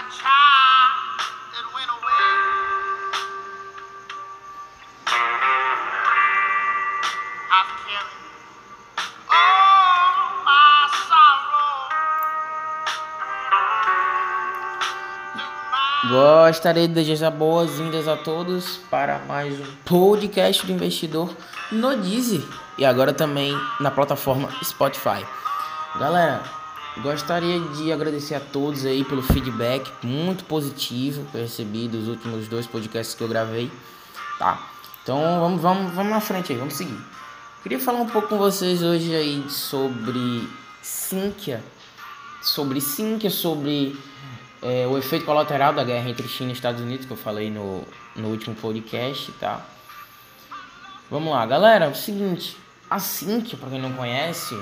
my Gostaria de desejar boas-vindas a todos para mais um podcast do investidor no Deezer e agora também na plataforma Spotify. Galera, gostaria de agradecer a todos aí pelo feedback muito positivo que eu recebi dos últimos dois podcasts que eu gravei, tá? Então vamos, vamos, vamos na frente aí, vamos seguir. Queria falar um pouco com vocês hoje aí sobre Sinqia, sobre Sinqia, sobre é, o efeito colateral da guerra entre China e Estados Unidos, que eu falei no, no último podcast, tá? Vamos lá, galera, é o seguinte, a Sinqia, para quem não conhece,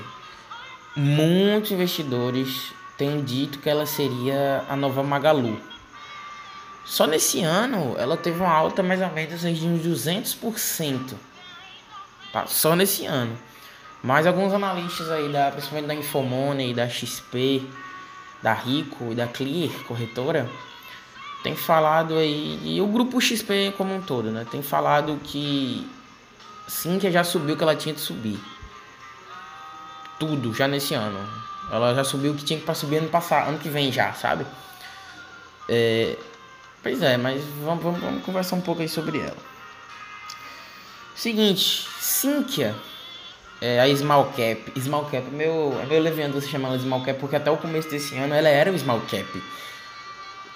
muitos investidores têm dito que ela seria a nova Magalu. Só nesse ano ela teve uma alta mais ou menos de uns 200%. Tá? Só nesse ano. Mas alguns analistas aí, da, principalmente da Infomoney, da XP, da Rico e da Clear, corretora, tem falado aí, e o grupo XP como um todo, né? Tem falado que sim que já subiu que ela tinha de subir. Tudo já nesse ano. Ela já subiu o que tinha para subir ano passado, ano que vem já, sabe? É, pois é, mas vamos, vamos, vamos conversar um pouco aí sobre ela. Seguinte, Cynthia, é, a Small Cap. Small Cap, meu, é meio leviano você chamar ela Small Cap, porque até o começo desse ano ela era o Small Cap.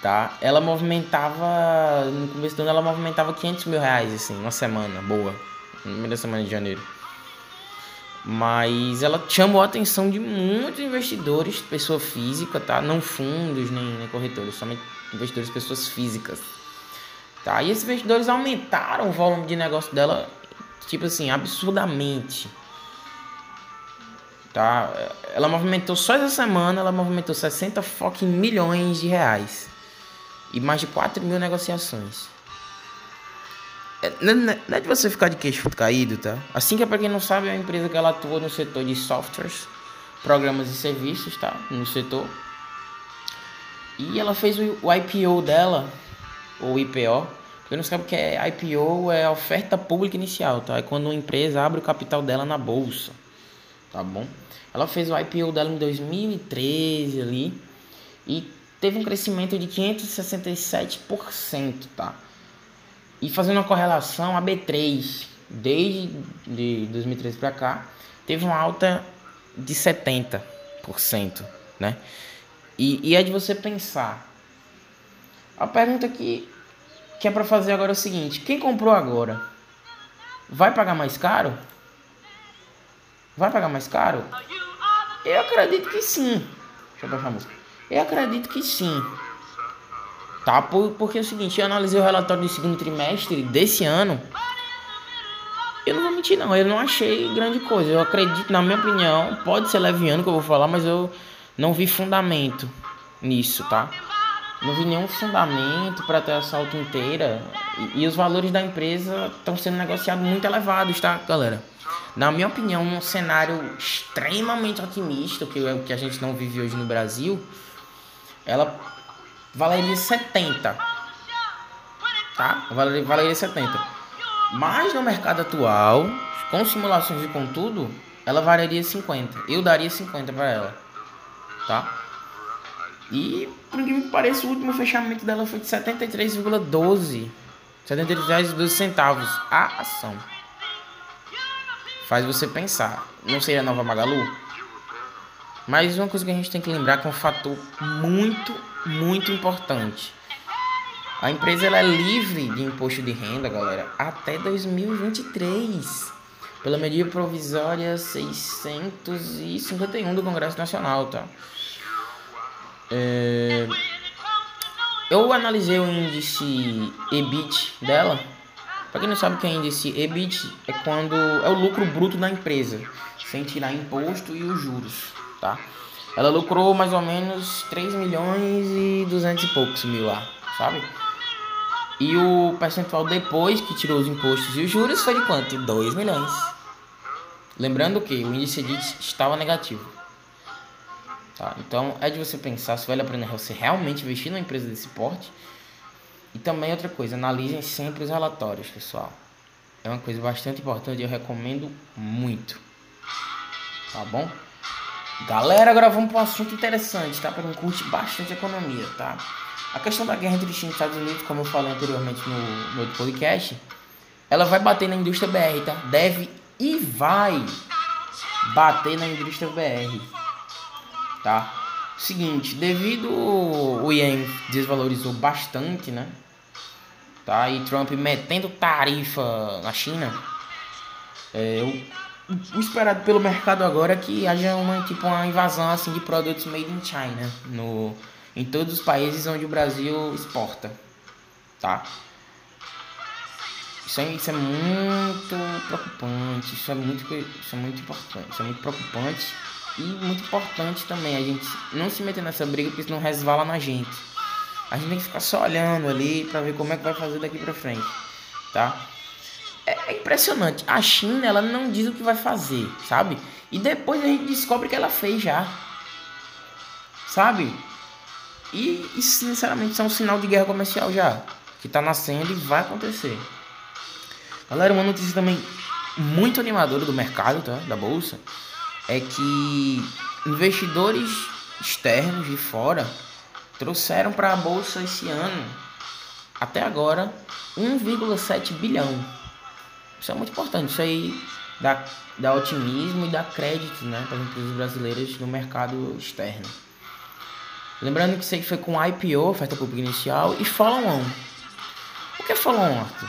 Tá? Ela movimentava, no começo do ano ela movimentava 500 mil reais, assim, uma semana boa, na primeira semana de janeiro. Mas ela chamou a atenção de muitos investidores, pessoa física, tá? Não fundos nem, nem corretores, somente investidores, pessoas físicas. Tá? E esses investidores aumentaram o volume de negócio dela, tipo assim, absurdamente. Tá? Ela movimentou só essa semana, ela movimentou 60 fucking milhões de reais. E mais de 4 mil negociações. É, Não é de você ficar de queixo caído, tá? Assim que é pra quem não sabe, é uma empresa que ela atua no setor de softwares, programas e serviços, tá? No setor. E ela fez o IPO dela, ou IPO. Quem não sabe o que é IPO, é oferta pública inicial, tá? É quando uma empresa abre o capital dela na bolsa, tá bom? Ela fez o IPO dela em 2013 ali e teve um crescimento de 567%, tá? E fazendo uma correlação, a B3, desde de 2013 para cá, teve uma alta de 70%, né? E, e é de você pensar. A pergunta que, que é para fazer agora é o seguinte: quem comprou agora vai pagar mais caro? Vai pagar mais caro? Eu acredito que sim. Deixa eu baixar a música. Eu acredito que sim. Tá? Por, porque é o seguinte, eu analisei o relatório do segundo trimestre desse ano. Eu não vou mentir não, eu não achei grande coisa. Eu acredito, na minha opinião, pode ser leviano que eu vou falar, mas eu não vi fundamento nisso, tá? Não vi nenhum fundamento para ter essa alta inteira. E, e os valores da empresa estão sendo negociados muito elevados, tá, galera? Na minha opinião, num cenário extremamente otimista, que é o que a gente não vive hoje no Brasil, ela valeria 70. Tá? Valeria, valeria 70. Mas no mercado atual, com simulações e com tudo, ela valeria 50. Eu daria 50 para ela. Tá? E, por incrível que pareça, o último fechamento dela foi de 73,12. 73,12 centavos a ação. Faz você pensar. Não seria a nova Magalu? Mas uma coisa que a gente tem que lembrar que é um fator muito, muito importante. A empresa ela é livre de imposto de renda, galera, até 2023. Pela medida provisória 651 do Congresso Nacional, tá? É... Eu analisei o índice EBIT dela. Para quem não sabe o que é índice EBIT, é quando é o lucro bruto da empresa, sem tirar imposto e os juros, tá? Ela lucrou mais ou menos 3 milhões e 200 e poucos mil lá, sabe? E o percentual depois que tirou os impostos e os juros foi de quanto? 2 milhões. Lembrando que o índice EBIT estava negativo. Tá? Então é de você pensar se vale a pena você realmente investir numa empresa desse porte. E também outra coisa, analisem sempre os relatórios, pessoal. É uma coisa bastante importante, eu recomendo muito. Tá bom? Galera, agora vamos para um assunto interessante, tá? Para quem curte bastante economia, tá? A questão da guerra entre China e Estados Unidos, como eu falei anteriormente no, no outro podcast, ela vai bater na indústria BR, tá? Deve e vai bater na indústria BR, tá? Seguinte, devido o ien desvalorizou bastante, né? Tá? E Trump metendo tarifa na China, é, o esperado pelo mercado agora é que haja uma tipo uma invasão assim de produtos made in China no em todos os países onde o Brasil exporta, tá? Isso é, isso é muito preocupante, isso é muito, isso é muito importante, isso é muito preocupante e muito importante também a gente não se meter nessa briga porque senão resvala na gente. A gente tem que ficar só olhando ali para ver como é que vai fazer daqui para frente, tá? É, é impressionante. A China, ela não diz o que vai fazer, sabe? E depois a gente descobre que ela fez já. Sabe? E, e sinceramente, isso é um sinal de guerra comercial já. Que tá nascendo e vai acontecer. Galera, uma notícia também muito animadora do mercado, tá? Da bolsa. É que investidores externos de fora trouxeram para a bolsa esse ano, até agora, 1,7 bilhão. Isso é muito importante. Isso aí dá, dá otimismo e dá crédito né, para as empresas brasileiras no mercado externo. Lembrando que isso aí foi com IPO, oferta pública inicial, e follow-on. O que é follow-on, Arthur?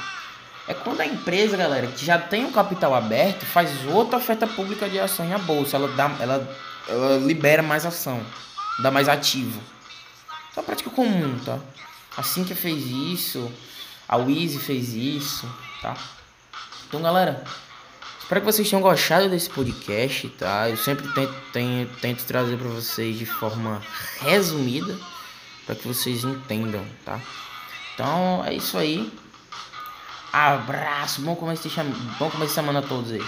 É quando a empresa, galera, que já tem um capital aberto, faz outra oferta pública de ações na bolsa. Ela, dá, ela, ela libera mais ação, dá mais ativo. Isso é uma prática comum, tá? Assim que fez isso, a Wheezy fez isso, tá? Então, galera, Espero que vocês tenham gostado desse podcast, tá? Eu sempre tento, tenho, tento trazer para vocês de forma resumida, para que vocês entendam, tá? Então é isso aí. Abraço, bom começo de, bom começo de semana a todos aí.